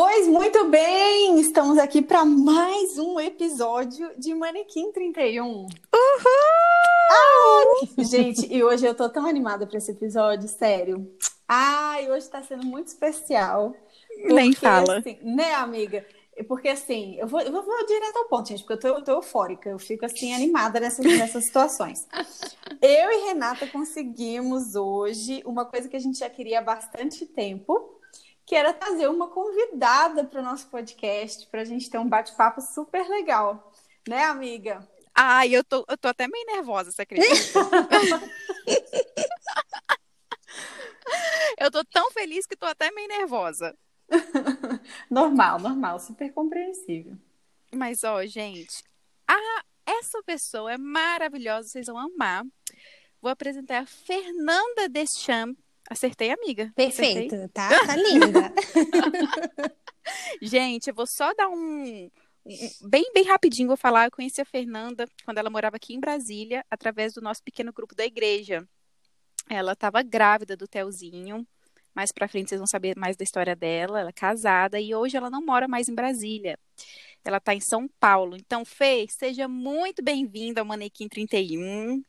Pois muito bem, estamos aqui para mais um episódio de Manequim 31. Uhul! Ah, gente, e hoje eu tô tão animada para esse episódio, sério. Ai, hoje tá sendo muito especial. Porque, Nem fala. Assim, né, amiga? Porque assim, eu vou, eu vou direto ao ponto, gente, porque eu tô, eu tô eufórica, eu fico assim animada nessas, nessas situações. Eu e Renata conseguimos hoje uma coisa que a gente já queria há bastante tempo, que era trazer uma convidada para o nosso podcast, para a gente ter um bate-papo super legal. Né, amiga? Ai, eu tô, eu tô até meio nervosa, você acredita? eu tô tão feliz que tô até meio nervosa. normal, normal, super compreensível. Mas, ó, gente, a, essa pessoa é maravilhosa, vocês vão amar. Vou apresentar a Fernanda Deschamps, Acertei, amiga. Perfeito, Acertei. tá? Tá linda. Gente, eu vou só dar um, bem, bem rapidinho vou falar. Eu conheci a Fernanda quando ela morava aqui em Brasília, através do nosso pequeno grupo da igreja. Ela estava grávida do Telzinho. Mais pra frente vocês vão saber mais da história dela. Ela é casada e hoje ela não mora mais em Brasília. Ela está em São Paulo. Então, Fê, seja muito bem-vinda ao Manequim 31.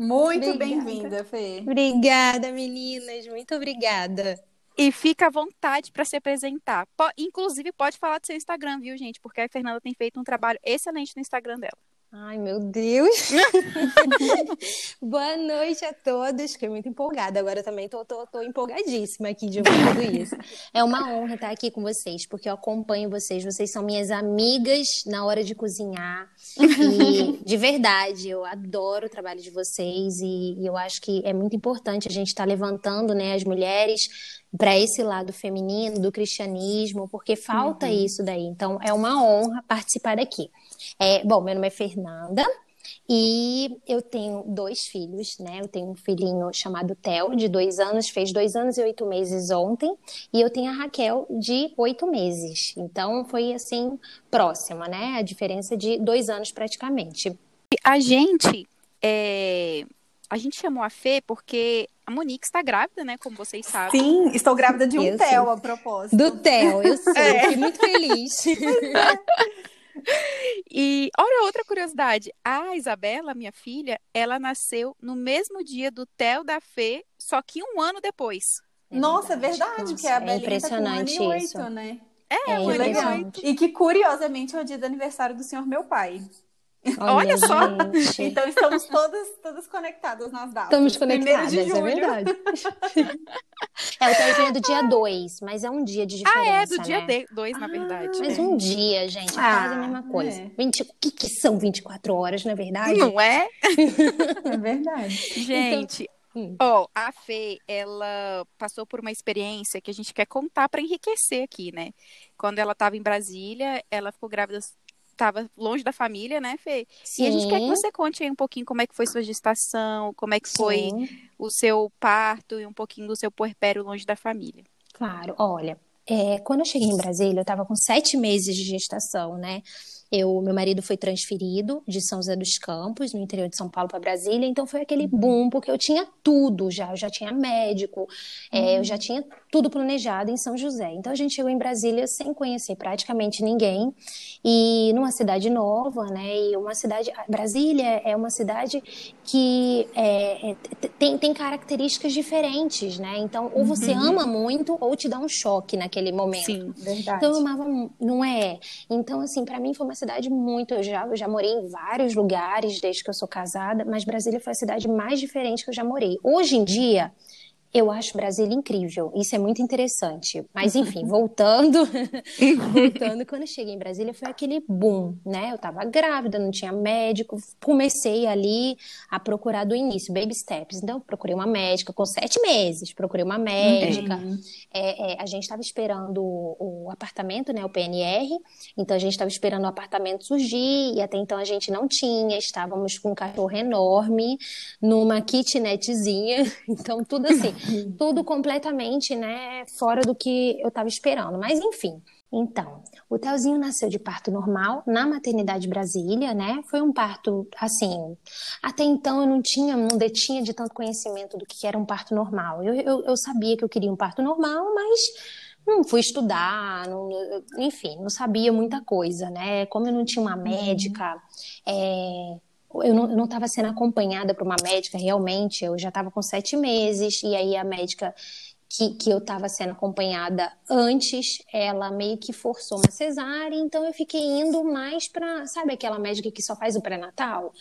Muito bem-vinda, Fê. Obrigada, meninas. Muito obrigada. E fica à vontade para se apresentar. Inclusive, pode falar do seu Instagram, viu, gente? Porque a Fernanda tem feito um trabalho excelente no Instagram dela. Ai, meu Deus! Boa noite a todos. Fiquei muito empolgada. Agora também tô, tô, tô empolgadíssima aqui de ouvir tudo isso. É uma honra estar aqui com vocês, porque eu acompanho vocês. Vocês são minhas amigas na hora de cozinhar. E, de verdade, eu adoro o trabalho de vocês. E, e eu acho que é muito importante a gente estar tá levantando né, as mulheres para esse lado feminino do cristianismo, porque falta uhum. isso daí. Então, é uma honra participar daqui. É, bom, meu nome é Fernanda e eu tenho dois filhos, né? Eu tenho um filhinho chamado Theo, de dois anos, fez dois anos e oito meses ontem, e eu tenho a Raquel, de oito meses. Então, foi assim, próxima, né? A diferença de dois anos praticamente. A gente. É... A gente chamou a Fê porque a Monique está grávida, né? Como vocês sabem. Sim, estou grávida de um Theo, a propósito. Do Theo, eu sou. É. Fiquei muito feliz. E olha outra curiosidade, a Isabela, minha filha, ela nasceu no mesmo dia do Theo da Fê, só que um ano depois. É Nossa, verdade. é verdade, porque a é impressionante tá com um isso. Oito, né? É, é um legal. E que curiosamente é o dia do aniversário do senhor meu pai. Olha, Olha só. Então estamos todas, todas conectadas nas datas. Estamos conectadas, é verdade. é, o Teozinho é do dia 2, mas é um dia de diferença. Ah, é, do né? dia 2, na verdade. Mas é. um dia, gente, é ah, quase a mesma coisa. É. 20, o que, que são 24 horas, na verdade? Não é? é verdade. Gente, então, Ó, oh, a Fê, ela passou por uma experiência que a gente quer contar para enriquecer aqui, né? Quando ela estava em Brasília, ela ficou grávida estava longe da família, né, Fê? Sim. E a gente quer que você conte aí um pouquinho como é que foi sua gestação, como é que foi Sim. o seu parto e um pouquinho do seu puerpério longe da família. Claro, olha, é, quando eu cheguei em Brasília, eu estava com sete meses de gestação, né? Eu, meu marido foi transferido de São José dos Campos, no interior de São Paulo, para Brasília, então foi aquele uhum. boom, porque eu tinha tudo já, eu já tinha médico, é, eu já uhum. tinha tudo planejado em São José. Então a gente chegou em Brasília sem conhecer praticamente ninguém, e numa cidade nova, né? E uma cidade. Brasília é uma cidade que é, é, tem, tem características diferentes, né? Então, ou você uhum. ama muito, ou te dá um choque naquele momento. Sim, verdade. Então eu amava, não é? Então, assim, para mim foi uma cidade muito. Eu já, eu já morei em vários lugares desde que eu sou casada, mas Brasília foi a cidade mais diferente que eu já morei. Hoje em dia, eu acho Brasília incrível, isso é muito interessante. Mas enfim, voltando, voltando, quando eu cheguei em Brasília foi aquele boom, né? Eu tava grávida, não tinha médico, comecei ali a procurar do início, baby steps. Então, procurei uma médica com sete meses, procurei uma médica. Uhum. É, é, a gente estava esperando o, o, apartamento, né? O PNR. Então, a gente estava esperando o apartamento surgir e até então a gente não tinha. Estávamos com um cachorro enorme numa kitnetzinha. Então, tudo assim tudo completamente, né, fora do que eu estava esperando. Mas enfim. Então, o Telzinho nasceu de parto normal na maternidade Brasília, né? Foi um parto, assim, até então eu não tinha, não detinha de tanto conhecimento do que era um parto normal. Eu, eu, eu sabia que eu queria um parto normal, mas não fui estudar, não, enfim, não sabia muita coisa, né? Como eu não tinha uma uhum. médica, é, eu não estava sendo acompanhada por uma médica realmente, eu já estava com sete meses, e aí a médica que, que eu estava sendo acompanhada antes, ela meio que forçou uma cesárea, então eu fiquei indo mais para, sabe aquela médica que só faz o pré-natal?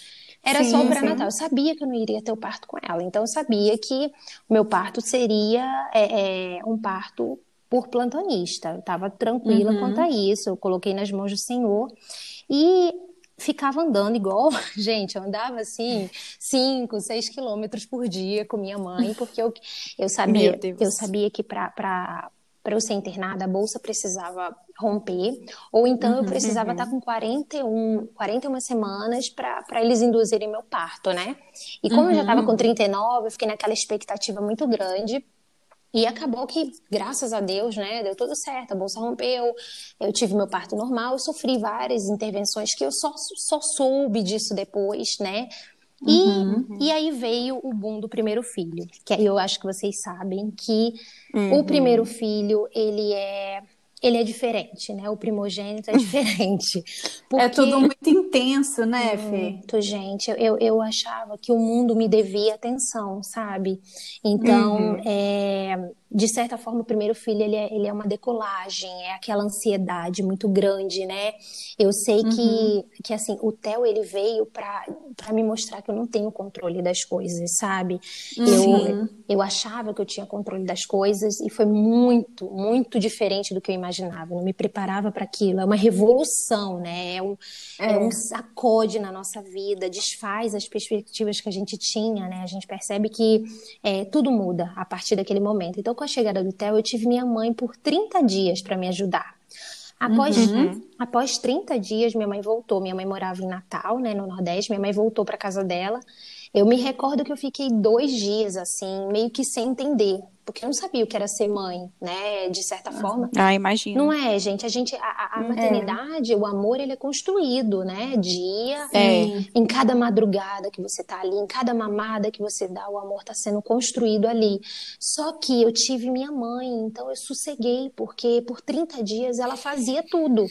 Era sim, só o pré-natal. Eu sabia que eu não iria ter o parto com ela, então eu sabia que o meu parto seria é, é, um parto por plantonista. Eu estava tranquila uhum. quanto a isso, eu coloquei nas mãos do Senhor. E ficava andando igual, gente, eu andava assim, 5, 6 quilômetros por dia com minha mãe, porque eu, eu sabia, eu sabia que para para eu ser internada, a bolsa precisava romper, ou então uhum, eu precisava uhum. estar com 41, 41 semanas para eles induzirem meu parto, né? E como uhum. eu já estava com 39, eu fiquei naquela expectativa muito grande e acabou que, graças a Deus, né, deu tudo certo, a bolsa rompeu, eu tive meu parto normal, eu sofri várias intervenções que eu só, só soube disso depois, né? E, uhum. e aí veio o boom do primeiro filho, que eu acho que vocês sabem que uhum. o primeiro filho, ele é ele é diferente, né? O primogênito é diferente. Porque... É tudo muito intenso, né, Fê? Muito, gente. Eu, eu achava que o mundo me devia atenção, sabe? Então, uhum. é, de certa forma, o primeiro filho ele é, ele é uma decolagem, é aquela ansiedade muito grande, né? Eu sei uhum. que, que assim, o Theo ele veio para me mostrar que eu não tenho controle das coisas, sabe? Uhum. Eu, eu achava que eu tinha controle das coisas e foi muito, muito diferente do que eu imaginava. Eu não me preparava para aquilo. É uma revolução, né? É um, é. é um sacode na nossa vida, desfaz as perspectivas que a gente tinha, né? A gente percebe que é, tudo muda a partir daquele momento. Então, com a chegada do Theo, eu tive minha mãe por 30 dias para me ajudar. Após, uhum. após 30 dias, minha mãe voltou. Minha mãe morava em Natal, né, no Nordeste. Minha mãe voltou para casa dela. Eu me recordo que eu fiquei dois dias, assim, meio que sem entender porque eu não sabia o que era ser mãe, né? De certa forma. Ah, imagino. Não é, gente? A gente, a, a é. maternidade, é. o amor, ele é construído, né? Dia, é. em cada madrugada que você tá ali, em cada mamada que você dá, o amor tá sendo construído ali. Só que eu tive minha mãe, então eu sosseguei, porque por 30 dias ela fazia tudo.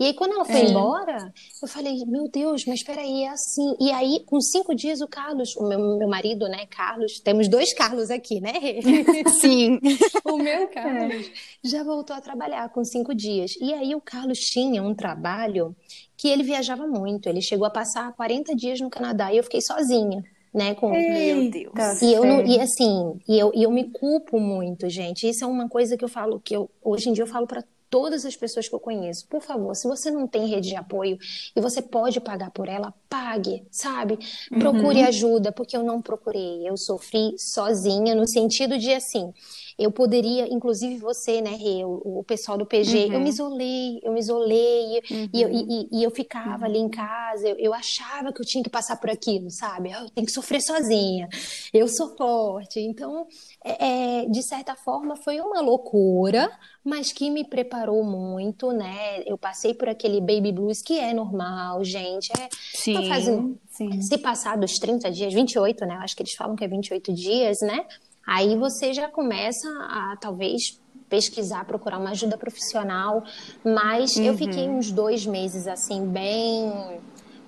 E aí, quando ela foi é. embora, eu falei, meu Deus, mas peraí, é assim. E aí, com cinco dias, o Carlos, o meu, meu marido, né, Carlos, temos dois Carlos aqui, né? Sim. o meu Carlos é. já voltou a trabalhar com cinco dias. E aí, o Carlos tinha um trabalho que ele viajava muito. Ele chegou a passar 40 dias no Canadá e eu fiquei sozinha né? Com meu Deus. E eu não, e assim, e eu, e eu me culpo muito, gente. Isso é uma coisa que eu falo que eu hoje em dia eu falo para todas as pessoas que eu conheço. Por favor, se você não tem rede de apoio e você pode pagar por ela, pague, sabe? Procure uhum. ajuda, porque eu não procurei. Eu sofri sozinha, no sentido de assim. Eu poderia, inclusive você, né, Rê, o, o pessoal do PG, uhum. eu me isolei, eu me isolei, uhum. e, eu, e, e, eu ficava ali em casa, eu, eu, achava que eu tinha que passar por aquilo, sabe? Eu tenho que sofrer sozinha, eu sou forte. Então, é, é, de certa forma, foi uma loucura, mas que me preparou muito, né? Eu passei por aquele baby blues que é normal, gente. É, sim, fazendo, sim. Se passar dos 30 dias, 28, né? Eu acho que eles falam que é 28 dias, né? Aí você já começa a talvez pesquisar, procurar uma ajuda profissional, mas uhum. eu fiquei uns dois meses assim, bem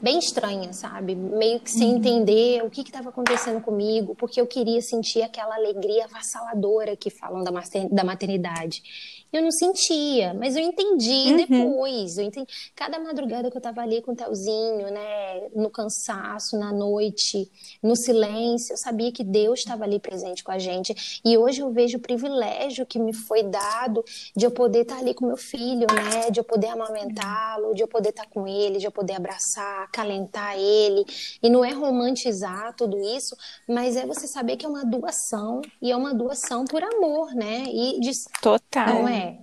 bem estranha, sabe? Meio que sem uhum. entender o que estava acontecendo comigo, porque eu queria sentir aquela alegria avassaladora que falam da maternidade eu não sentia, mas eu entendi uhum. depois. Eu entendi. Cada madrugada que eu tava ali com o Telzinho, né, no cansaço, na noite, no silêncio, eu sabia que Deus estava ali presente com a gente. E hoje eu vejo o privilégio que me foi dado de eu poder estar tá ali com meu filho, né, de eu poder amamentá-lo, de eu poder estar tá com ele, de eu poder abraçar, acalentar ele. E não é romantizar tudo isso, mas é você saber que é uma doação e é uma doação por amor, né? E de... total. Não é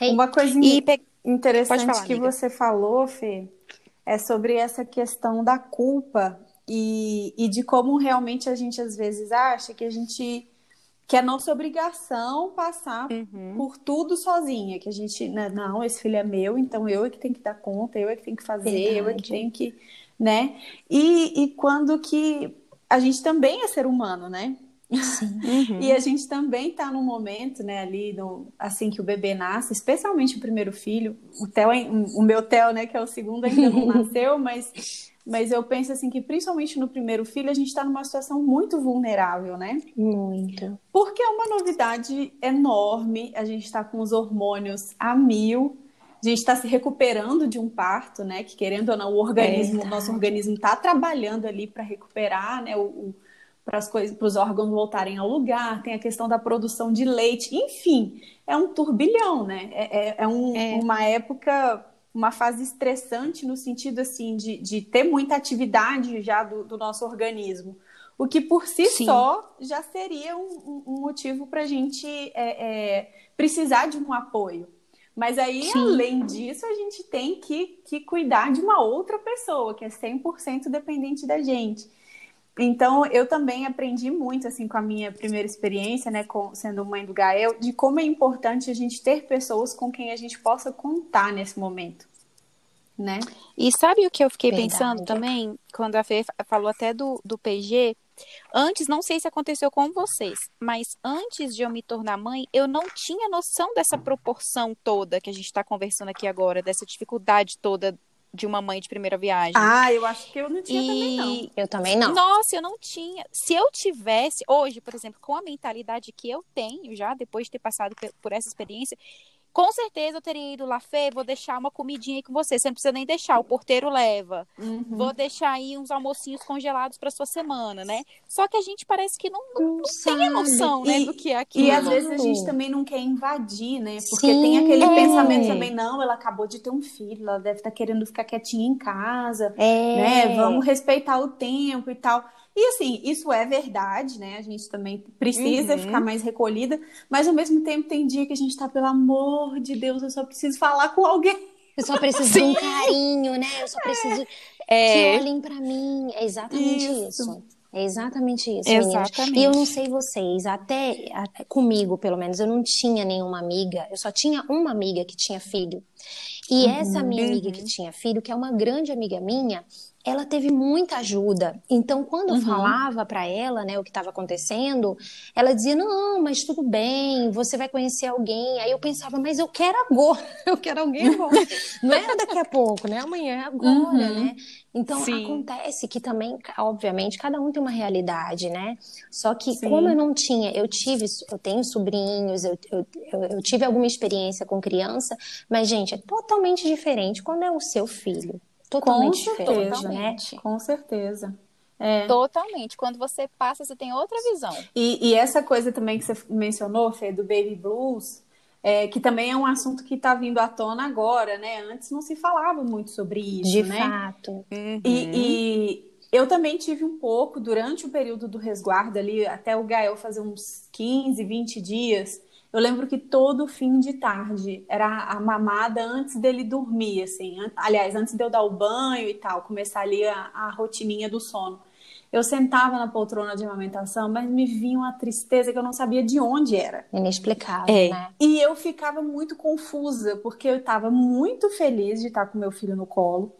é. Uma coisa e interessante falar, que amiga. você falou, Fê, é sobre essa questão da culpa e, e de como realmente a gente às vezes acha que a gente que é nossa obrigação passar uhum. por tudo sozinha, que a gente, né, não, esse filho é meu, então eu é que tenho que dar conta, eu é que tenho que fazer, Verdade. eu é que tenho que, né? E, e quando que a gente também é ser humano, né? Uhum. E a gente também está num momento, né, ali, no, assim que o bebê nasce, especialmente o primeiro filho, o, Theo, o meu Theo, né, que é o segundo, ainda não nasceu, mas, mas eu penso assim que principalmente no primeiro filho a gente está numa situação muito vulnerável, né? Muito. Porque é uma novidade enorme, a gente está com os hormônios a mil, a gente está se recuperando de um parto, né? Que querendo ou não, o organismo, o nosso organismo está trabalhando ali para recuperar, né? O, o para as coisas, para os órgãos voltarem ao lugar, tem a questão da produção de leite, enfim, é um turbilhão, né? É, é, é, um, é. uma época, uma fase estressante no sentido assim de, de ter muita atividade já do, do nosso organismo, o que por si Sim. só já seria um, um motivo para a gente é, é, precisar de um apoio. Mas aí, Sim. além disso, a gente tem que, que cuidar de uma outra pessoa, que é 100% dependente da gente. Então, eu também aprendi muito, assim, com a minha primeira experiência, né, com, sendo mãe do Gael, de como é importante a gente ter pessoas com quem a gente possa contar nesse momento, né? E sabe o que eu fiquei Verdade. pensando também, quando a Fê falou até do, do PG? Antes, não sei se aconteceu com vocês, mas antes de eu me tornar mãe, eu não tinha noção dessa proporção toda que a gente está conversando aqui agora, dessa dificuldade toda de uma mãe de primeira viagem. Ah, eu acho que eu não tinha e... também, não. Eu também não. Nossa, eu não tinha. Se eu tivesse, hoje, por exemplo, com a mentalidade que eu tenho já, depois de ter passado por essa experiência, com certeza eu teria ido lá, Fê, vou deixar uma comidinha aí com você. Você não precisa nem deixar, o porteiro leva. Uhum. Vou deixar aí uns almocinhos congelados para sua semana, né? Só que a gente parece que não, não, não tem a noção, né, do que é aquilo. E às vezes a gente também não quer invadir, né? Porque Sim, tem aquele é. pensamento também, não, ela acabou de ter um filho, ela deve estar tá querendo ficar quietinha em casa, é. né? Vamos respeitar o tempo e tal. E assim, isso é verdade, né? A gente também precisa uhum. ficar mais recolhida, mas ao mesmo tempo tem dia que a gente tá, pelo amor de Deus, eu só preciso falar com alguém. Eu só preciso Sim. de um carinho, né? Eu só preciso é. que olhem para mim. É exatamente isso. isso. É exatamente isso, exatamente. E eu não sei vocês, até, até, comigo, pelo menos, eu não tinha nenhuma amiga, eu só tinha uma amiga que tinha filho. E uhum. essa minha amiga que uhum. tinha filho, que é uma grande amiga minha, ela teve muita ajuda. Então, quando eu uhum. falava para ela, né, o que estava acontecendo, ela dizia: "Não, mas tudo bem, você vai conhecer alguém". Aí eu pensava: "Mas eu quero agora, eu quero alguém agora". Não é daqui a pouco, né? Amanhã é agora, uhum. né? Então Sim. acontece que também, obviamente, cada um tem uma realidade, né? Só que Sim. como eu não tinha, eu tive, eu tenho sobrinhos, eu, eu, eu, eu tive alguma experiência com criança, mas gente, é totalmente diferente quando é o seu filho. Totalmente Com certeza, né? Com certeza. É. Totalmente. Quando você passa, você tem outra visão. E, e, essa coisa também que você mencionou, Fê, do baby blues, é, que também é um assunto que está vindo à tona agora, né? Antes não se falava muito sobre isso, De né? fato. Uhum. E, e, eu também tive um pouco durante o período do resguardo ali, até o Gael fazer uns 15, 20 dias. Eu lembro que todo fim de tarde era a mamada antes dele dormir, assim. Aliás, antes de eu dar o banho e tal, começar ali a, a rotininha do sono. Eu sentava na poltrona de amamentação, mas me vinha uma tristeza que eu não sabia de onde era. Inexplicável, é. né? E eu ficava muito confusa, porque eu estava muito feliz de estar com meu filho no colo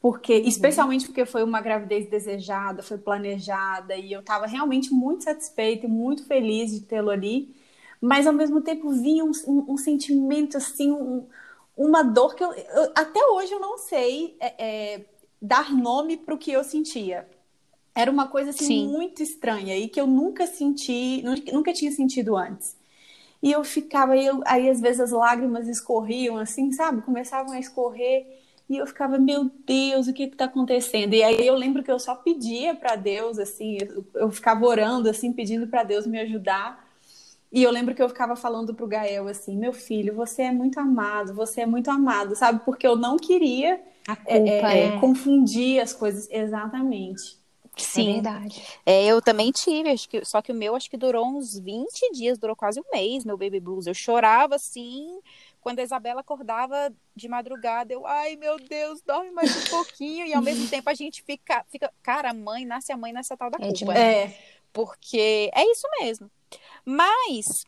porque uhum. especialmente porque foi uma gravidez desejada, foi planejada e eu estava realmente muito satisfeita e muito feliz de tê-lo ali mas ao mesmo tempo vinha um, um, um sentimento assim, um, uma dor que eu, eu, até hoje eu não sei é, é, dar nome para o que eu sentia. Era uma coisa assim Sim. muito estranha e que eu nunca senti, nunca tinha sentido antes. E eu ficava, eu, aí às vezes as lágrimas escorriam assim, sabe? Começavam a escorrer e eu ficava, meu Deus, o que está acontecendo? E aí eu lembro que eu só pedia para Deus, assim, eu, eu ficava orando, assim, pedindo para Deus me ajudar. E eu lembro que eu ficava falando pro Gael assim: meu filho, você é muito amado, você é muito amado, sabe? Porque eu não queria culpa, é, é, é. confundir as coisas. Exatamente. Sim. É verdade. É, eu também tive, acho que, só que o meu acho que durou uns 20 dias, durou quase um mês, meu baby blues. Eu chorava assim, quando a Isabela acordava de madrugada, eu, ai meu Deus, dorme mais um pouquinho, e ao mesmo tempo a gente fica, fica, cara, a mãe nasce a mãe nessa tal da é culpa. É, né? Porque é isso mesmo. Mas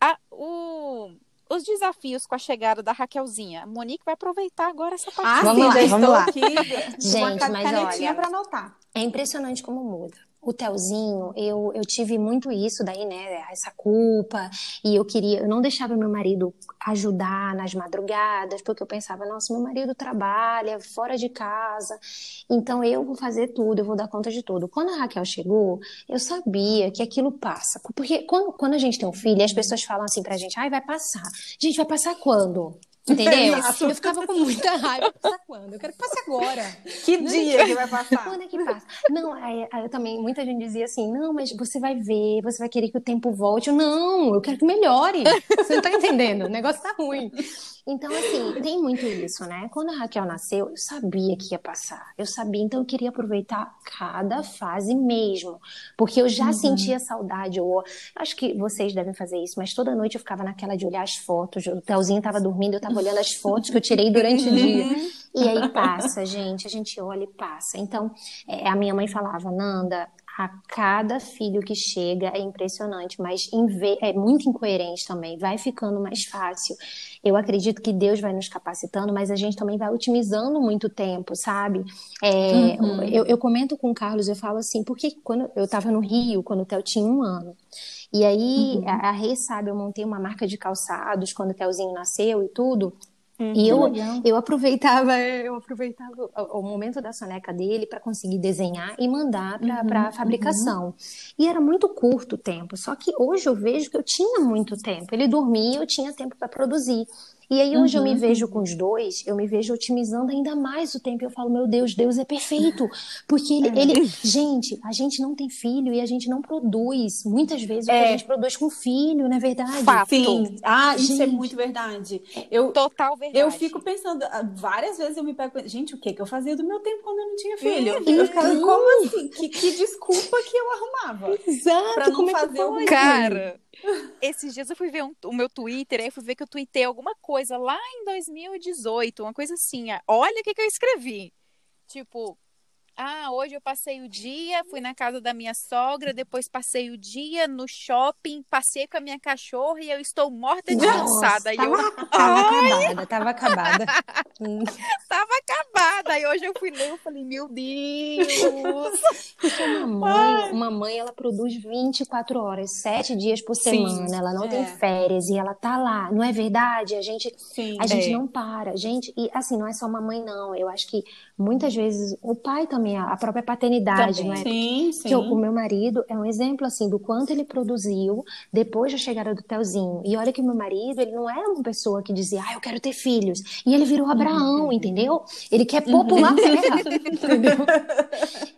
a, o, os desafios com a chegada da Raquelzinha. A Monique vai aproveitar agora essa parte. Ah, vamos lá, vamos lá. Aqui, Gente, mas olha, para anotar. É impressionante como muda. O Telzinho, eu, eu tive muito isso daí, né? Essa culpa. E eu queria, eu não deixava meu marido ajudar nas madrugadas, porque eu pensava, nossa, meu marido trabalha fora de casa, então eu vou fazer tudo, eu vou dar conta de tudo. Quando a Raquel chegou, eu sabia que aquilo passa. Porque quando, quando a gente tem um filho, as pessoas falam assim pra gente, ai, vai passar. Gente, vai passar quando? Entendeu? Assim, eu ficava com muita raiva. Passar quando? Eu quero que passe agora. Que não dia é que vai passar? Quando é que passa? Não, aí, aí, eu também, muita gente dizia assim, não, mas você vai ver, você vai querer que o tempo volte. Eu, não, eu quero que melhore. Você não tá entendendo? O negócio tá ruim. Então, assim, tem muito isso, né? Quando a Raquel nasceu, eu sabia que ia passar. Eu sabia, então eu queria aproveitar cada fase mesmo. Porque eu já uhum. sentia saudade. Eu, acho que vocês devem fazer isso, mas toda noite eu ficava naquela de olhar as fotos. O Telzinho tava dormindo, eu tava olhando as fotos que eu tirei durante o dia. Uhum. E aí passa, gente. A gente olha e passa. Então, é, a minha mãe falava, Nanda, a cada filho que chega é impressionante, mas é muito incoerente também, vai ficando mais fácil. Eu acredito que Deus vai nos capacitando, mas a gente também vai otimizando muito tempo, sabe? É, uhum. eu, eu, comento com o Carlos, eu falo assim, porque quando eu estava no Rio, quando o Theo tinha um ano, e aí uhum. a, a Rei sabe, eu montei uma marca de calçados quando o Theozinho nasceu e tudo. Hum, e eu, eu aproveitava, eu aproveitava o, o momento da soneca dele para conseguir desenhar e mandar para a uhum, fabricação. Uhum. E era muito curto o tempo, só que hoje eu vejo que eu tinha muito tempo. Ele dormia, eu tinha tempo para produzir. E aí hoje uhum. eu me vejo com os dois, eu me vejo otimizando ainda mais o tempo. Eu falo, meu Deus, Deus é perfeito. Porque ele, é. ele gente, a gente não tem filho e a gente não produz. Muitas vezes é. a gente produz com filho, não é verdade? Fato. Sim. Ah, gente. isso é muito verdade. Eu, Total verdade. Eu fico pensando, ah, várias vezes eu me pego, gente, o que que eu fazia do meu tempo quando eu não tinha filho? Uhum. Eu ficava, como assim? Que, que desculpa que eu arrumava? Exato. Pra não como fazer é o Cara, esses dias eu fui ver um, o meu Twitter, aí eu fui ver que eu tuitei alguma coisa lá em 2018, uma coisa assim. Olha o que, que eu escrevi. Tipo, ah, hoje eu passei o dia, fui na casa da minha sogra, depois passei o dia no shopping, passei com a minha cachorra e eu estou morta de cansada. Tava, eu... tava acabada, tava acabada. tava acabada. E hoje eu fui ler e falei, meu Deus! Porque uma mãe, uma mãe, ela produz 24 horas, 7 dias por semana, Sim, ela não é. tem férias e ela tá lá, não é verdade? A gente, Sim, a gente é. não para. Gente, e assim, não é só uma mãe, não. Eu acho que muitas vezes o pai também também a própria paternidade, também. não é? Sim, sim. Que o meu marido é um exemplo assim do quanto ele produziu depois da chegada do Telzinho. E olha que o meu marido, ele não era uma pessoa que dizia, ah, eu quero ter filhos. E ele virou Abraão, uhum. entendeu? Ele quer popular a terra, entendeu?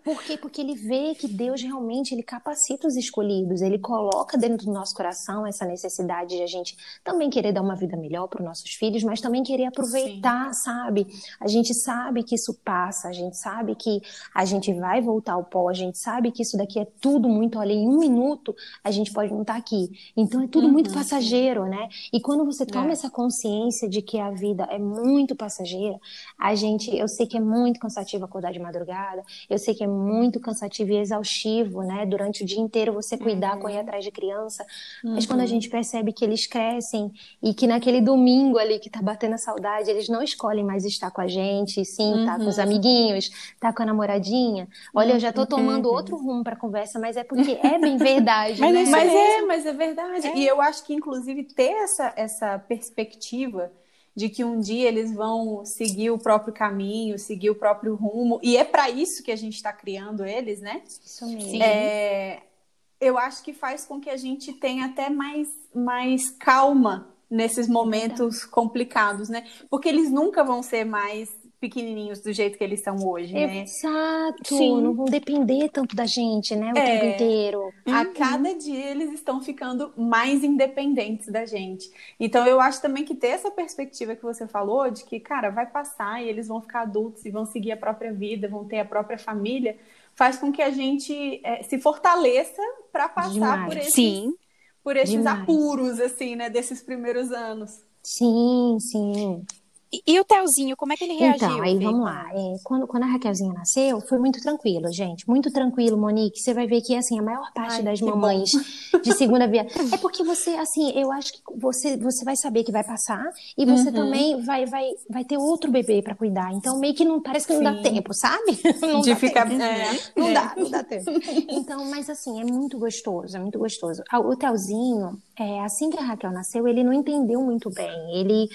Por quê? Porque ele vê que Deus realmente ele capacita os escolhidos, ele coloca dentro do nosso coração essa necessidade de a gente também querer dar uma vida melhor para os nossos filhos, mas também querer aproveitar, Sim. sabe? A gente sabe que isso passa, a gente sabe que a gente vai voltar ao pó, a gente sabe que isso daqui é tudo muito, olha, em um minuto a gente pode não estar tá aqui. Então é tudo uhum. muito passageiro, né? E quando você toma é. essa consciência de que a vida é muito passageira, a gente, eu sei que é muito cansativo acordar de madrugada, eu sei que é muito cansativo e exaustivo, né? Durante o dia inteiro você cuidar, uhum. correr atrás de criança, uhum. mas quando a uhum. gente percebe que eles crescem e que naquele domingo ali que tá batendo a saudade, eles não escolhem mais estar com a gente, sim, tá com os uhum. amiguinhos, tá com a namoradinha namoradinha. Olha, eu já tô tomando uhum. outro rumo para conversa, mas é porque é bem verdade. mas, né? mas é, mas é verdade. É. E eu acho que, inclusive, ter essa, essa perspectiva de que um dia eles vão seguir o próprio caminho, seguir o próprio rumo, e é para isso que a gente está criando eles, né? Isso mesmo. É, eu acho que faz com que a gente tenha até mais, mais calma nesses momentos complicados, né? Porque eles nunca vão ser mais pequenininhos do jeito que eles são hoje, né? Exato. Sim. Não vão depender tanto da gente, né? O é. tempo inteiro. A uhum. cada dia eles estão ficando mais independentes da gente. Então eu acho também que ter essa perspectiva que você falou de que, cara, vai passar e eles vão ficar adultos e vão seguir a própria vida, vão ter a própria família, faz com que a gente é, se fortaleça para passar Demais. por esses, Sim. por esses apuros, assim, né? Desses primeiros anos. Sim, sim. E o Telzinho, como é que ele reagiu? Então, aí vamos lá. É, quando, quando a Raquelzinha nasceu, foi muito tranquilo, gente. Muito tranquilo, Monique. Você vai ver que, assim, a maior parte Ai, das mamães bom. de segunda via. É porque você, assim, eu acho que você, você vai saber que vai passar e você uhum. também vai, vai, vai ter outro bebê para cuidar. Então, meio que não parece que não Sim. dá tempo, sabe? Não de ficar. Tempo. É, não é. dá, não dá tempo. Então, mas assim, é muito gostoso, é muito gostoso. O Telzinho, é, assim que a Raquel nasceu, ele não entendeu muito bem. Ele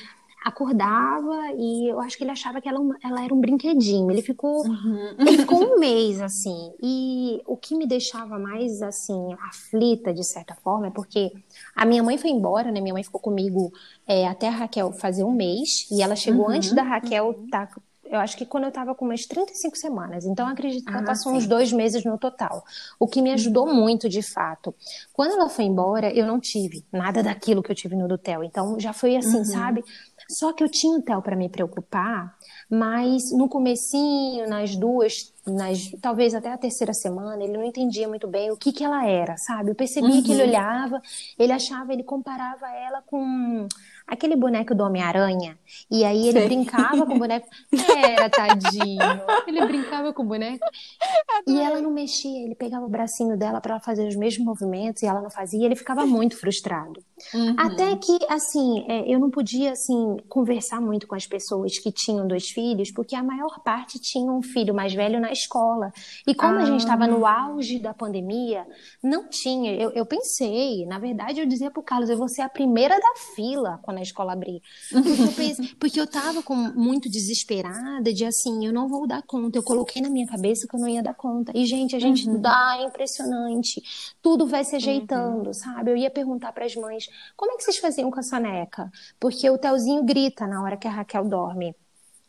acordava e eu acho que ele achava que ela, ela era um brinquedinho. Ele ficou, uhum. ele ficou um mês assim. E o que me deixava mais assim aflita de certa forma é porque a minha mãe foi embora, né? Minha mãe ficou comigo é, até a Raquel fazer um mês e ela chegou uhum. antes da Raquel estar tá eu acho que quando eu estava com umas 35 semanas. Então, acredito que ela ah, passou sim. uns dois meses no total. O que me ajudou uhum. muito, de fato. Quando ela foi embora, eu não tive nada daquilo que eu tive no Dutel. Então, já foi assim, uhum. sabe? Só que eu tinha o Theo para me preocupar, mas no comecinho, nas duas, nas, talvez até a terceira semana, ele não entendia muito bem o que que ela era, sabe? Eu percebia uhum. que ele uhum. olhava, ele achava, ele comparava ela com aquele boneco do Homem-Aranha. E aí ele Sei. brincava com o boneco. Era, tadinho. Ele brincava com o boneco. E ela não mexia. Ele pegava o bracinho dela para ela fazer os mesmos movimentos e ela não fazia. E ele ficava muito frustrado. Uhum. Até que, assim, é, eu não podia, assim, conversar muito com as pessoas que tinham dois filhos, porque a maior parte tinha um filho mais velho na escola. E como ah. a gente estava no ah. auge da pandemia, não tinha. Eu, eu pensei, na verdade, eu dizia pro Carlos, eu vou ser a primeira da fila quando a escola abrir. Porque eu, pensei, porque eu tava com, muito desesperada de assim, eu não vou dar conta. Eu coloquei na minha cabeça que eu não ia dar conta. E, gente, a gente uhum. dá, é impressionante. Tudo vai se ajeitando, uhum. sabe? Eu ia perguntar para as mães, como é que vocês faziam com a soneca? Porque o Telzinho grita na hora que a Raquel dorme.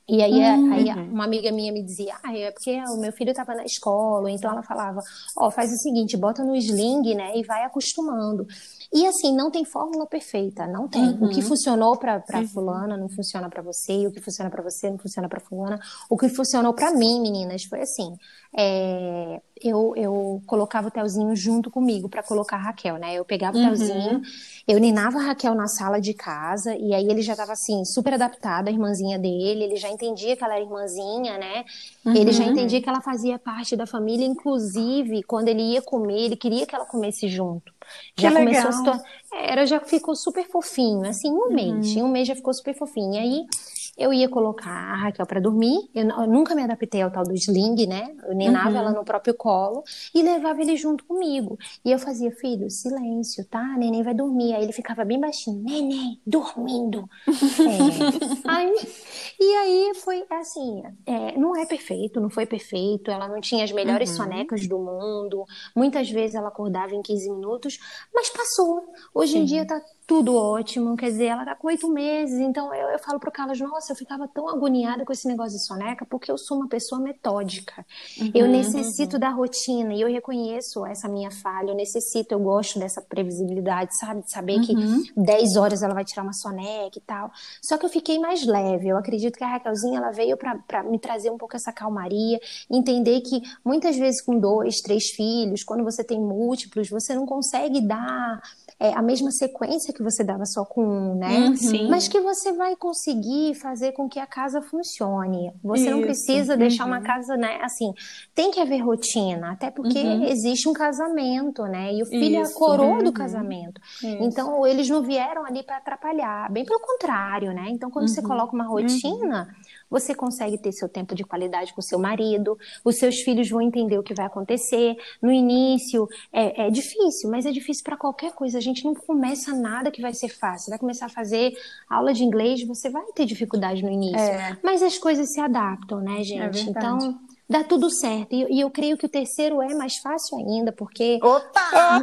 E aí, uhum. aí, uma amiga minha me dizia, ah, é porque o meu filho estava na escola, então ela falava, ó, oh, faz o seguinte, bota no sling, né, e vai acostumando. E assim, não tem fórmula perfeita, não tem. Uhum. O que uhum. funcionou para fulana não funciona para você, e o que funciona para você não funciona para fulana. O que funcionou para mim, meninas, foi assim, é, eu, eu colocava o Telzinho junto comigo para colocar a Raquel, né? Eu pegava uhum. o Telzinho, eu ninava a Raquel na sala de casa, e aí ele já estava assim, super adaptado à irmãzinha dele, ele já entendia que ela era irmãzinha, né? Uhum. Ele já entendia que ela fazia parte da família, inclusive quando ele ia comer, ele queria que ela comesse junto. Já que começou legal. a situação. Era, já ficou super fofinho, assim, um uhum. mês. Em um mês já ficou super fofinho. E aí eu ia colocar a Raquel para dormir. Eu, eu, nunca me adaptei ao tal do sling, né? Eu ninava uhum. ela no próprio colo e levava ele junto comigo. E eu fazia, filho, silêncio, tá? Neném vai dormir. Aí ele ficava bem baixinho, neném, dormindo. é. aí, e aí foi assim, é, não é perfeito, não foi perfeito. Ela não tinha as melhores uhum. sonecas do mundo. Muitas vezes ela acordava em 15 minutos, mas passou. Hoje Sim. em dia tá tudo ótimo, quer dizer, ela tá com oito meses, então eu, eu falo pro Carlos, nossa, eu ficava tão agoniada com esse negócio de soneca, porque eu sou uma pessoa metódica, uhum, eu necessito uhum. da rotina, e eu reconheço essa minha falha, eu necessito, eu gosto dessa previsibilidade, sabe, de saber uhum. que 10 horas ela vai tirar uma soneca e tal, só que eu fiquei mais leve, eu acredito que a Raquelzinha, ela veio para me trazer um pouco essa calmaria, entender que muitas vezes com dois, três filhos, quando você tem múltiplos, você não consegue dar é, a mesma sequência que você dava só com um, né? Uhum. Mas que você vai conseguir fazer com que a casa funcione. Você Isso. não precisa uhum. deixar uma uhum. casa, né? Assim, tem que haver rotina, até porque uhum. existe um casamento, né? E o filho Isso. é a coroa do uhum. casamento. Então, eles não vieram ali para atrapalhar, bem pelo contrário, né? Então, quando você uhum. coloca uma rotina você consegue ter seu tempo de qualidade com seu marido, os seus filhos vão entender o que vai acontecer. No início é, é difícil, mas é difícil para qualquer coisa. A gente não começa nada que vai ser fácil. Vai começar a fazer aula de inglês, você vai ter dificuldade no início. É. Mas as coisas se adaptam, né, é gente? É então dá tudo certo. E, e, eu creio que o terceiro é mais fácil ainda, porque. Opa!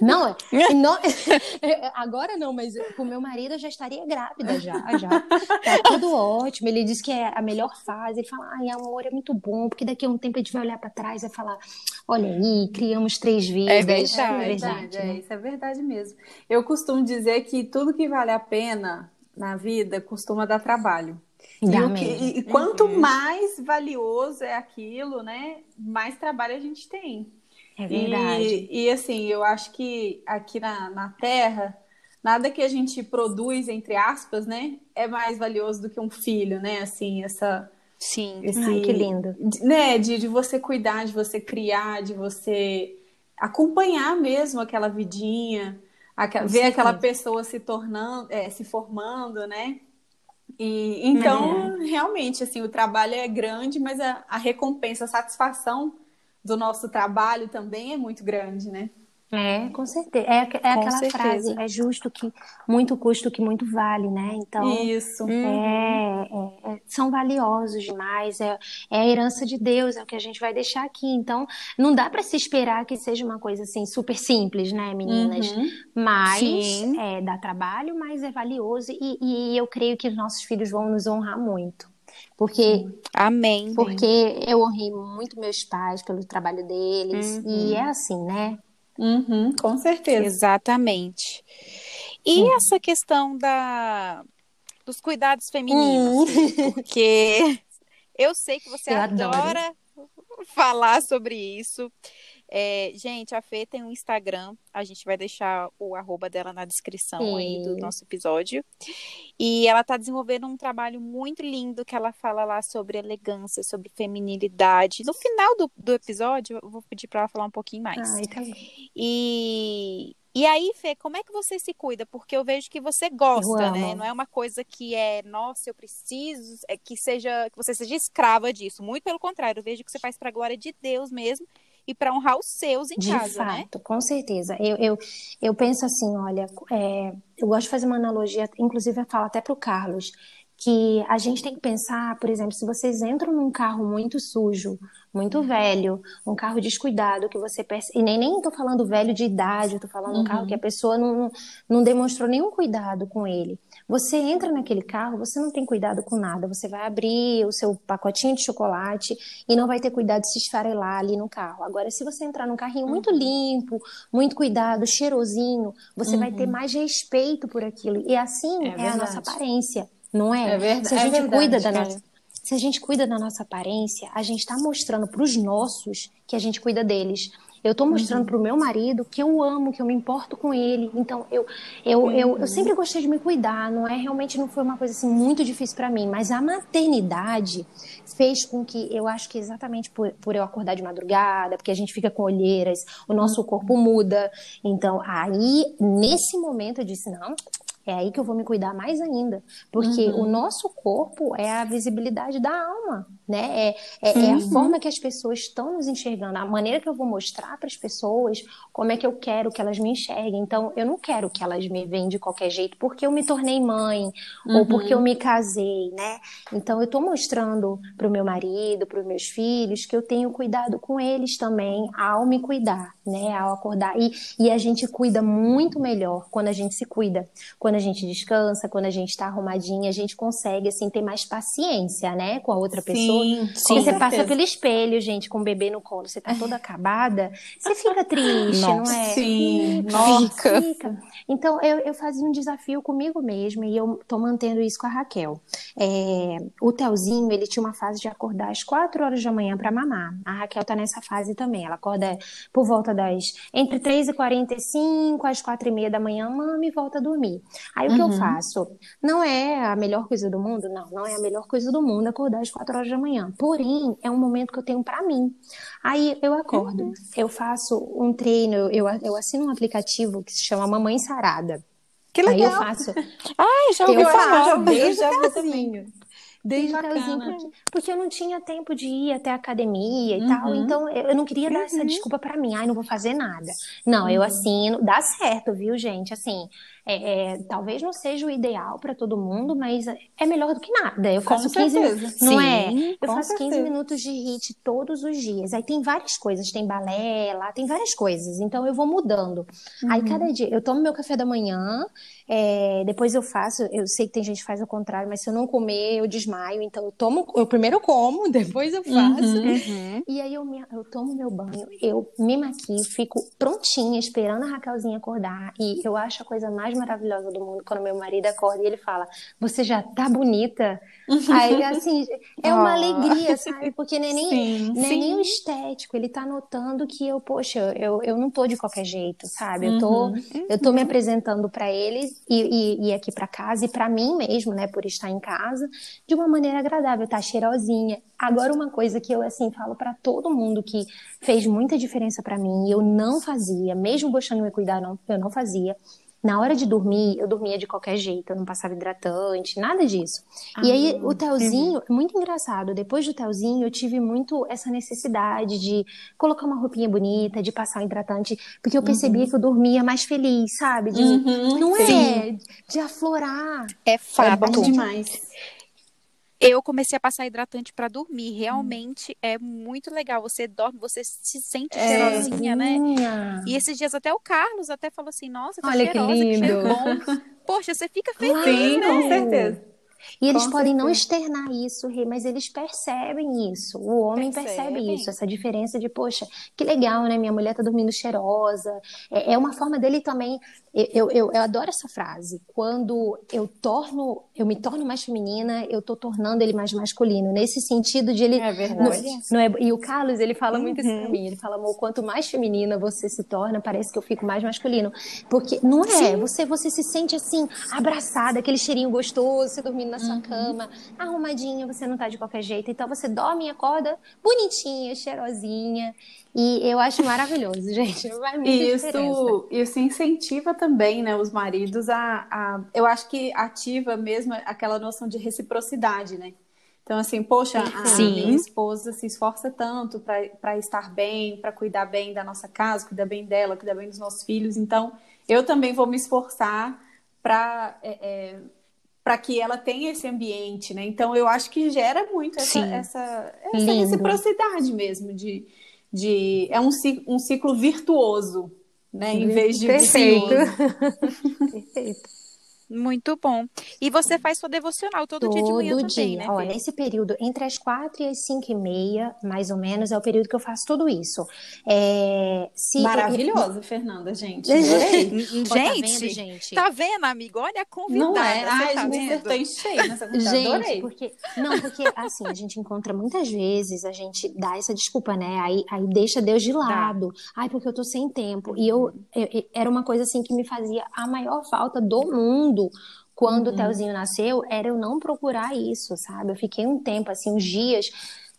não, não, agora não, mas com meu marido eu já estaria grávida já, já. Tá tudo ótimo. Ele diz que é a melhor fase. Ele fala, ai, amor, é muito bom, porque daqui a um tempo a gente vai olhar para trás e falar, olha aí, criamos três é vidas. É verdade, é verdade, é, isso é verdade mesmo. Eu costumo dizer que tudo que vale a pena na vida costuma dar trabalho. E, que, e, quanto uhum. mais valioso é aquilo, né, mais trabalho a gente tem. É verdade. E, e assim, eu acho que aqui na, na Terra nada que a gente produz, entre aspas, né, é mais valioso do que um filho, né? Assim, essa. Sim. Esse, Ai, que lindo. Né, de, de você cuidar, de você criar, de você acompanhar mesmo aquela vidinha, aquela, ver aquela pessoa se tornando, é, se formando, né? E, então, é. realmente, assim, o trabalho é grande, mas a, a recompensa, a satisfação do nosso trabalho também é muito grande, né? É, com certeza. É, é com aquela certeza. frase, é justo que muito custo que muito vale, né? Então, Isso. É, é, é, são valiosos demais, é, é a herança de Deus, é o que a gente vai deixar aqui. Então, não dá para se esperar que seja uma coisa assim super simples, né, meninas? Uhum. Mas é, dá trabalho, mas é valioso e, e eu creio que os nossos filhos vão nos honrar muito. Porque, Amém. Porque eu honrei muito meus pais pelo trabalho deles. Uhum. E é assim, né? Uhum, com certeza. Exatamente. E uhum. essa questão da, dos cuidados femininos? Uhum. Porque eu sei que você eu adora adoro. falar sobre isso. É, gente, a Fê tem um Instagram, a gente vai deixar o arroba dela na descrição Sim. aí do nosso episódio. E ela está desenvolvendo um trabalho muito lindo que ela fala lá sobre elegância, sobre feminilidade. No final do, do episódio, eu vou pedir para ela falar um pouquinho mais. Ai, tá e e aí, Fê, como é que você se cuida? Porque eu vejo que você gosta, né? Não é uma coisa que é, nossa, eu preciso, é que seja que você seja escrava disso. Muito pelo contrário, eu vejo que você faz para a glória de Deus mesmo e para honrar os seus em de casa, né? fato, né? Com certeza. Eu, eu, eu penso assim, olha, é, eu gosto de fazer uma analogia, inclusive eu falo até para o Carlos, que a gente tem que pensar, por exemplo, se vocês entram num carro muito sujo, muito velho, um carro descuidado que você percebe, e nem nem tô falando velho de idade, eu tô falando uhum. um carro que a uhum. pessoa não, não demonstrou nenhum cuidado com ele. Você entra naquele carro, você não tem cuidado com nada, você vai abrir o seu pacotinho de chocolate e não vai ter cuidado de se esfarelar ali no carro. Agora, se você entrar num carrinho uhum. muito limpo, muito cuidado, cheirosinho, você uhum. vai ter uhum. mais respeito por aquilo. E assim é, é a nossa aparência não é? É verdade. Se a gente é verdade, cuida da nossa, se a gente cuida da nossa aparência, a gente está mostrando para os nossos que a gente cuida deles. Eu estou mostrando uhum. para o meu marido que eu amo, que eu me importo com ele. Então, eu, eu, uhum. eu, eu sempre gostei de me cuidar. Não é realmente não foi uma coisa assim muito difícil para mim. Mas a maternidade fez com que eu acho que exatamente por, por eu acordar de madrugada, porque a gente fica com olheiras, o nosso corpo muda. Então, aí nesse momento eu disse não, é aí que eu vou me cuidar mais ainda, porque uhum. o nosso corpo é a visibilidade da alma, né? É, é, uhum. é, a uhum. forma que as pessoas estão nos enxergando, a maneira que eu vou mostrar para as pessoas como é que eu quero que elas me enxerguem. Então, eu não quero que elas me veem de qualquer jeito porque eu me tornei mãe uhum. ou porque eu me casei, né? Então, eu estou mostrando para o meu marido, para os meus filhos, que eu tenho cuidado com eles também ao me cuidar, né? Ao acordar. E, e a gente cuida muito melhor quando a gente se cuida, quando a gente descansa, quando a gente está arrumadinha, a gente consegue, assim, ter mais paciência, né, com a outra pessoa. Sim, sim, você passa pelo espelho, gente, com o bebê no colo, você tá toda acabada, você fica triste, Nossa, não é? Sim, nossa. Fica. Então, eu, eu fazia um desafio comigo mesma e eu tô mantendo isso com a Raquel. É, o Telzinho, ele tinha uma fase de acordar às quatro horas da manhã para mamar. A Raquel tá nessa fase também. Ela acorda por volta das entre 3 e 45 às quatro e meia da manhã, mama e volta a dormir. Aí o que uhum. eu faço? Não é a melhor coisa do mundo? Não, não é a melhor coisa do mundo acordar às quatro horas da manhã. Porém, é um momento que eu tenho para mim. Aí eu acordo, uhum. eu faço um treino, eu, eu assino um aplicativo que se chama Mamãe Sarada. Que legal. Aí eu faço. Ai, já ouvi eu falar. Faço, já Desde Porque, porque eu não tinha tempo de ir até a academia e uhum. tal. Então, eu não queria dar uhum. essa desculpa para mim. Ai, não vou fazer nada. Não, uhum. eu assino. Dá certo, viu, gente? Assim, é, é, talvez não seja o ideal para todo mundo, mas é melhor do que nada. Eu faço com 15 minutos, não é? Sim, é? Eu faço certeza. 15 minutos de hit todos os dias. Aí tem várias coisas, tem balé lá, tem várias coisas. Então eu vou mudando. Uhum. Aí cada dia eu tomo meu café da manhã, é, depois eu faço, eu sei que tem gente que faz ao contrário, mas se eu não comer, eu desmaio então eu tomo, eu primeiro como, depois eu faço. Uhum, uhum. E aí eu, me, eu tomo meu banho, eu me maquio, fico prontinha, esperando a Raquelzinha acordar. E eu acho a coisa mais maravilhosa do mundo quando meu marido acorda e ele fala: Você já tá bonita? aí, assim, é uma oh. alegria, sabe? Porque nem, sim, nem, sim. nem o estético, ele tá notando que eu, poxa, eu, eu não tô de qualquer jeito, sabe? Eu tô, uhum. eu tô me apresentando para ele e, e, e aqui para casa e para mim mesmo, né, por estar em casa, de uma maneira agradável, tá cheirosinha. Agora uma coisa que eu assim falo para todo mundo que fez muita diferença para mim eu não fazia, mesmo gostando de me cuidar, não, eu não fazia na hora de dormir, eu dormia de qualquer jeito, eu não passava hidratante, nada disso. Ah, e aí, o telzinho, uhum. muito engraçado, depois do telzinho, eu tive muito essa necessidade de colocar uma roupinha bonita, de passar um hidratante, porque eu percebia uhum. que eu dormia mais feliz, sabe? De, uhum, não sim. é de aflorar. É fato. É bom demais eu comecei a passar hidratante para dormir. Realmente hum. é muito legal. Você dorme, você se sente é, cheirosinha, né? E esses dias até o Carlos até falou assim: "Nossa, tá Olha cheirosa, que, lindo. que bom". Poxa, você fica feliz, Sim, né? com certeza. E eles Com podem certeza. não externar isso, mas eles percebem isso. O homem percebe, percebe isso, essa diferença de, poxa, que legal, né? Minha mulher tá dormindo cheirosa. É, é uma forma dele também. Eu, eu, eu, adoro essa frase. Quando eu torno, eu me torno mais feminina, eu tô tornando ele mais masculino. Nesse sentido de ele. É verdade. Não, não é, e o Carlos, ele fala uhum. muito isso pra uhum. mim. Ele fala, amor, quanto mais feminina você se torna, parece que eu fico mais masculino. Porque não é, você, você se sente assim, abraçada, aquele cheirinho gostoso, você dormindo na sua uhum. cama, arrumadinha, você não tá de qualquer jeito. Então você dorme e acorda bonitinha, cheirosinha. E eu acho maravilhoso, gente. Muito isso, isso incentiva também, né, os maridos a, a. Eu acho que ativa mesmo aquela noção de reciprocidade, né? Então, assim, poxa, a Sim. minha esposa se esforça tanto para estar bem, para cuidar bem da nossa casa, cuidar bem dela, cuidar bem dos nossos filhos. Então, eu também vou me esforçar para é, é, para que ela tenha esse ambiente, né? Então eu acho que gera muito essa, essa, essa reciprocidade mesmo de, de é um, um ciclo virtuoso, né? Em vez de Perfeito. Perfeito. Muito bom. E você faz sua devocional todo, todo dia de manhã dia. também, né? Olha, esse período, entre as quatro e as cinco e meia, mais ou menos, é o período que eu faço tudo isso. É, se Maravilhoso, eu... Fernanda, gente. gente, tá vendo, gente? Tá vendo, amigo? Olha a convidada. Não é? Ai, tá vendo? em cheio nessa Gente, Adorei. porque... Não, porque, assim, a gente encontra muitas vezes, a gente dá essa desculpa, né? Aí, aí deixa Deus de lado. Tá. Ai, porque eu tô sem tempo. E eu, eu, eu, era uma coisa, assim, que me fazia a maior falta do mundo mundo quando uhum. o Telzinho nasceu era eu não procurar isso, sabe? Eu fiquei um tempo, assim, uns dias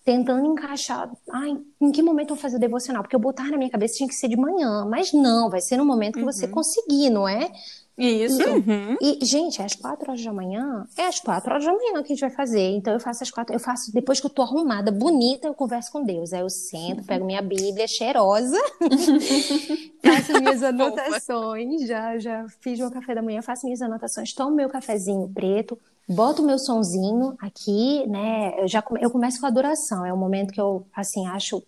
tentando encaixar, ai, em que momento eu vou fazer o devocional? Porque eu botar na minha cabeça tinha que ser de manhã, mas não, vai ser no momento que uhum. você conseguir, não é? Isso. Uhum. E, gente, às quatro horas da manhã, é às quatro horas da manhã que a gente vai fazer. Então eu faço às quatro, eu faço depois que eu tô arrumada, bonita, eu converso com Deus. Aí eu sento, pego minha Bíblia cheirosa, faço minhas anotações, já, já fiz meu café da manhã, faço minhas anotações, tomo meu cafezinho preto, boto o meu sonzinho aqui, né? Eu já eu começo com a adoração. É o momento que eu, assim, acho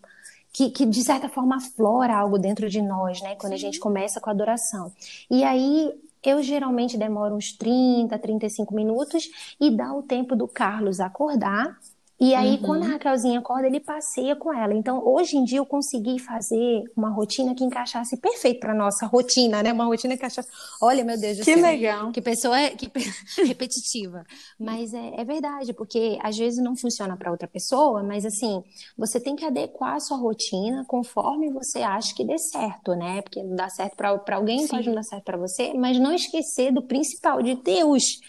que, que, de certa forma aflora algo dentro de nós, né? Quando Sim. a gente começa com a adoração. E aí eu geralmente demoro uns 30, 35 minutos e dá o tempo do Carlos acordar e aí, uhum. quando a Raquelzinha acorda, ele passeia com ela. Então, hoje em dia, eu consegui fazer uma rotina que encaixasse perfeito para nossa rotina, né? Uma rotina que encaixasse. Olha, meu Deus do que céu. Que legal. Que pessoa é que... repetitiva. Mas é, é, verdade, porque às vezes não funciona para outra pessoa, mas assim, você tem que adequar a sua rotina conforme você acha que dê certo, né? Porque não dá certo para alguém, Sim. pode não dar certo para você, mas não esquecer do principal, de Deus.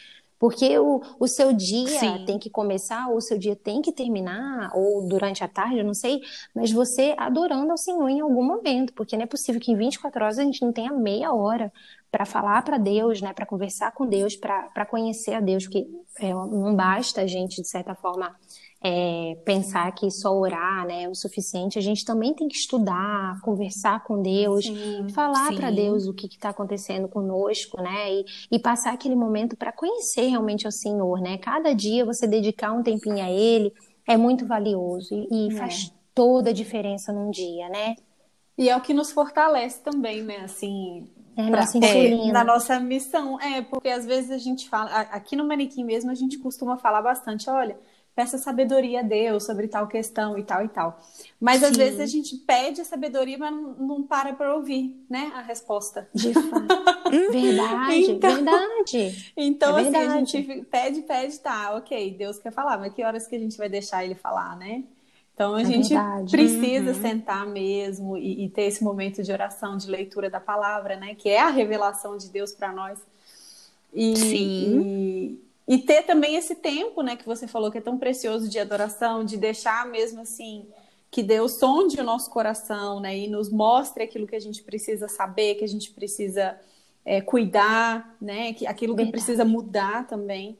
Porque o, o seu dia Sim. tem que começar, ou o seu dia tem que terminar, ou durante a tarde, eu não sei, mas você adorando ao Senhor em algum momento, porque não é possível que em 24 horas a gente não tenha meia hora para falar para Deus, né, para conversar com Deus, para conhecer a Deus, porque é, não basta a gente, de certa forma, é, pensar que só orar né, é o suficiente. A gente também tem que estudar, conversar com Deus, sim, falar para Deus o que está acontecendo conosco, né? E, e passar aquele momento para conhecer realmente o Senhor, né? Cada dia você dedicar um tempinho a Ele é muito valioso e, e é. faz toda a diferença num dia, né? E é o que nos fortalece também, né? Assim, é, pra, é, na nossa missão. É, porque às vezes a gente fala, aqui no Manequim mesmo, a gente costuma falar bastante, olha, peça sabedoria a Deus sobre tal questão e tal e tal. Mas Sim. às vezes a gente pede a sabedoria, mas não, não para para ouvir, né, a resposta. De fato. verdade, então, verdade. Então, é verdade. assim, a gente pede, pede, tá, ok, Deus quer falar, mas que horas que a gente vai deixar ele falar, né? Então a é gente verdade. precisa uhum. sentar mesmo e, e, ter esse momento de oração, de leitura da palavra, né? Que é a revelação de Deus para nós. E, Sim. E, e, ter também esse tempo, né? Que você falou que é tão precioso de adoração, de deixar mesmo assim que Deus sonde o nosso coração, né? E nos mostre aquilo que a gente precisa saber, que a gente precisa é, cuidar, né? Que, aquilo que precisa mudar também.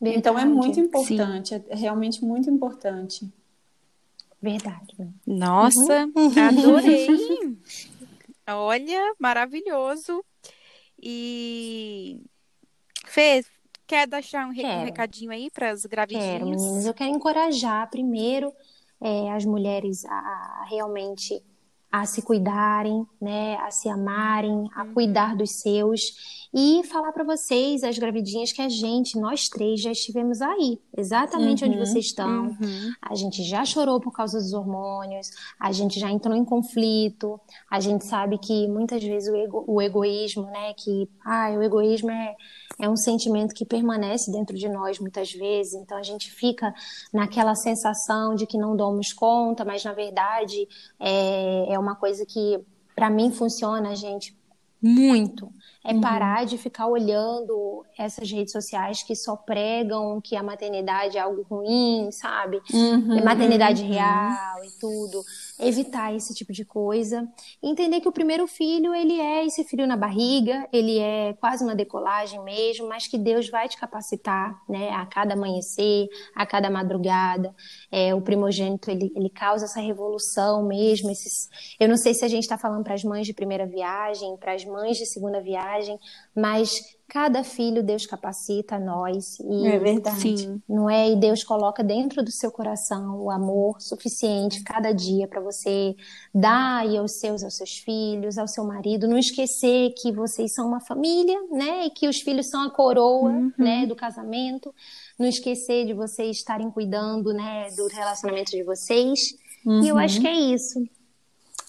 Verdade. Então é muito importante, Sim. é realmente muito importante. Verdade. Nossa, uhum. adorei. Olha, maravilhoso. E Fê, quer deixar um, quero. recadinho aí para as gravidinhas? Quero, meninas. Eu quero encorajar primeiro é, as mulheres a, a realmente a se cuidarem, né, a se amarem, a uhum. cuidar dos seus e falar para vocês, as gravidinhas, que a gente, nós três, já estivemos aí, exatamente uhum, onde vocês estão. Uhum. A gente já chorou por causa dos hormônios, a gente já entrou em conflito, a gente sabe que muitas vezes o, ego, o egoísmo, né, que ah, o egoísmo é é um sentimento que permanece dentro de nós muitas vezes, então a gente fica naquela sensação de que não damos conta, mas na verdade é, é uma coisa que para mim funciona, gente, muito. É uhum. parar de ficar olhando essas redes sociais que só pregam que a maternidade é algo ruim, sabe? Uhum, é maternidade uhum. real e tudo evitar esse tipo de coisa. entender que o primeiro filho, ele é esse filho na barriga, ele é quase uma decolagem mesmo, mas que Deus vai te capacitar, né, a cada amanhecer, a cada madrugada. É, o primogênito, ele, ele causa essa revolução mesmo. Esses... Eu não sei se a gente está falando para as mães de primeira viagem, para as mães de segunda viagem, mas Cada filho Deus capacita nós e é verdade. Sim. não é e Deus coloca dentro do seu coração o amor suficiente cada dia para você dar aos seus aos seus filhos, ao seu marido, não esquecer que vocês são uma família, né? E que os filhos são a coroa, uhum. né, do casamento. Não esquecer de vocês estarem cuidando, né, do relacionamento de vocês. Uhum. E eu acho uhum. que é isso.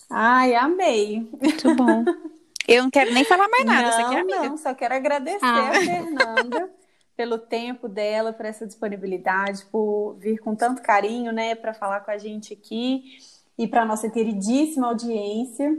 Ai, amei. Muito bom. Eu não quero nem falar mais nada, não, quer, amiga? Não, só quero agradecer ah. a Fernanda pelo tempo dela, por essa disponibilidade, por vir com tanto carinho, né, para falar com a gente aqui e para nossa queridíssima audiência.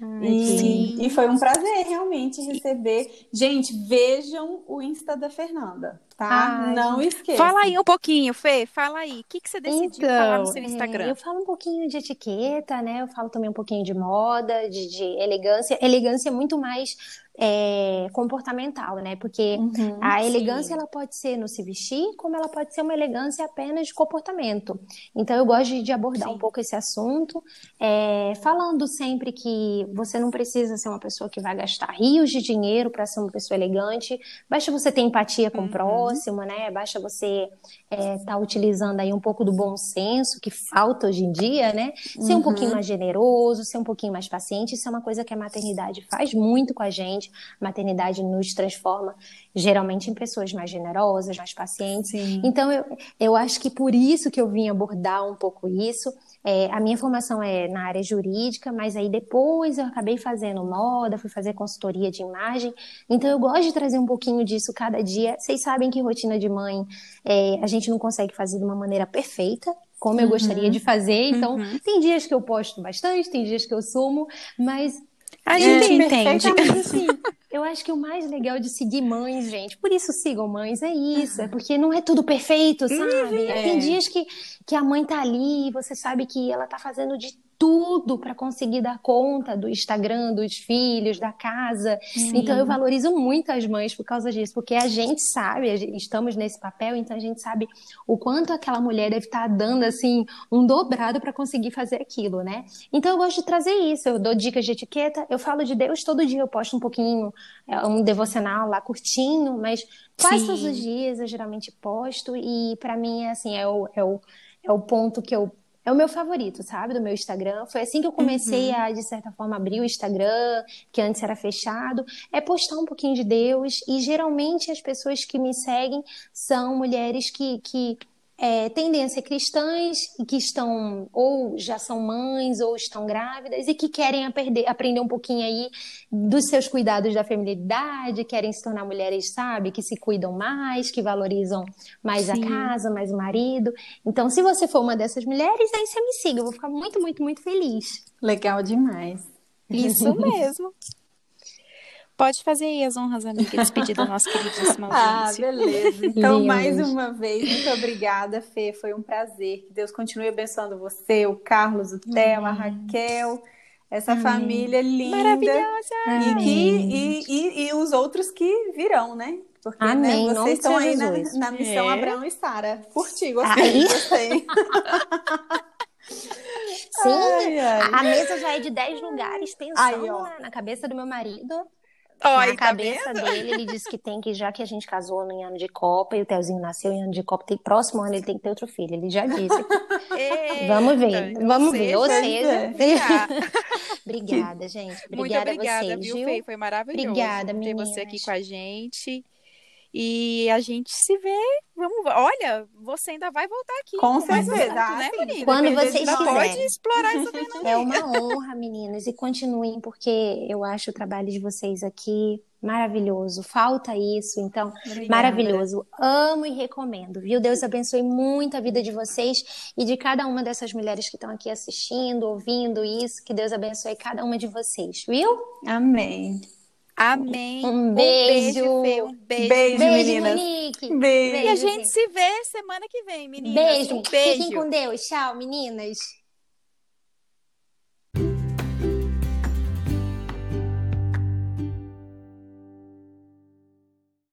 Ai, e, e, foi um prazer realmente receber. Gente, vejam o Insta da Fernanda, tá? Ai, Não esqueça. Fala aí um pouquinho, Fê, fala aí. O que, que você decidiu então, falar no seu Instagram? É, eu falo um pouquinho de etiqueta, né? Eu falo também um pouquinho de moda, de, de elegância. Elegância é muito mais é, comportamental, né? Porque uhum, a elegância sim. ela pode ser no se vestir, como ela pode ser uma elegância apenas de comportamento. Então eu gosto de, de abordar sim. um pouco esse assunto, é, falando sempre que você não precisa ser uma pessoa que vai gastar rios de dinheiro para ser uma pessoa elegante. Basta você ter empatia com uhum. o próximo, né? Basta você estar é, tá utilizando aí um pouco do bom senso que falta hoje em dia, né? Ser um pouquinho uhum. mais generoso, ser um pouquinho mais paciente. Isso é uma coisa que a maternidade faz muito com a gente maternidade. A maternidade nos transforma geralmente em pessoas mais generosas, mais pacientes. Sim. Então, eu, eu acho que por isso que eu vim abordar um pouco isso. É, a minha formação é na área jurídica, mas aí depois eu acabei fazendo moda, fui fazer consultoria de imagem. Então, eu gosto de trazer um pouquinho disso cada dia. Vocês sabem que rotina de mãe é, a gente não consegue fazer de uma maneira perfeita, como eu uhum. gostaria de fazer. Então, uhum. tem dias que eu posto bastante, tem dias que eu sumo, mas a gente é, entende. Assim, eu acho que o mais legal de seguir mães, gente, por isso sigam mães, é isso. É porque não é tudo perfeito, sabe? Uhum, é. Tem dias que, que a mãe tá ali e você sabe que ela tá fazendo de tudo para conseguir dar conta do Instagram, dos filhos, da casa. Sim. Então eu valorizo muito as mães por causa disso, porque a gente sabe, estamos nesse papel, então a gente sabe o quanto aquela mulher deve estar tá dando assim um dobrado para conseguir fazer aquilo, né? Então eu gosto de trazer isso, eu dou dicas de etiqueta, eu falo de Deus todo dia, eu posto um pouquinho, é, um devocional lá curtinho, mas quase Sim. todos os dias eu geralmente posto e para mim é assim, é o, é o é o ponto que eu é o meu favorito, sabe? Do meu Instagram. Foi assim que eu comecei uhum. a, de certa forma, abrir o Instagram, que antes era fechado. É postar um pouquinho de Deus. E geralmente as pessoas que me seguem são mulheres que, que é, tendem a ser cristãs e que estão ou já são mães ou estão grávidas e que querem aprender, aprender um pouquinho aí dos seus cuidados da feminilidade, querem se tornar mulheres, sabe, que se cuidam mais, que valorizam mais Sim. a casa, mais o marido. Então, se você for uma dessas mulheres, aí você me siga, eu vou ficar muito, muito, muito feliz. Legal demais. Isso mesmo. Pode fazer aí as honras, amiga, despedir do nosso queridíssimo Ah, beleza. Então, mais uma vez, muito obrigada, Fê. Foi um prazer. Que Deus continue abençoando você, o Carlos, o Theo, a Raquel, essa Amém. família linda. Maravilhosa! E, que, e, e, e, os outros que virão, né? Porque né, vocês estão aí na, na, missão é. Abraão e Sara. Curti, gostei. Aí... gostei. Sim, ai, ai. a mesa já é de 10 lugares, pensando ai, na cabeça do meu marido. Oi, na tá cabeça vendo? dele, ele disse que tem que, já que a gente casou no ano de Copa e o Telzinho nasceu em ano de Copa, tem, próximo ano ele tem que ter outro filho. Ele já disse. vamos ver, vamos ver. Ou seja, obrigada, gente. Obrigada, Muito obrigada, a vocês, viu? Foi maravilhoso obrigada, ter você aqui com a gente. E a gente se vê. Vamos, olha, você ainda vai voltar aqui. Com certeza, né, menina? Quando vocês quiserem. Pode explorar isso É uma honra, meninas. E continuem, porque eu acho o trabalho de vocês aqui maravilhoso. Falta isso, então, Obrigada. maravilhoso. Amo e recomendo, viu? Deus abençoe muito a vida de vocês e de cada uma dessas mulheres que estão aqui assistindo, ouvindo isso. Que Deus abençoe cada uma de vocês, viu? Amém. Amém. Um beijo. Um beijo, Um beijo. Beijo, beijo meninas. Monique. Beijo. E a gente se vê semana que vem, meninas. Beijo. Um beijo. Fiquem com Deus. Tchau, meninas.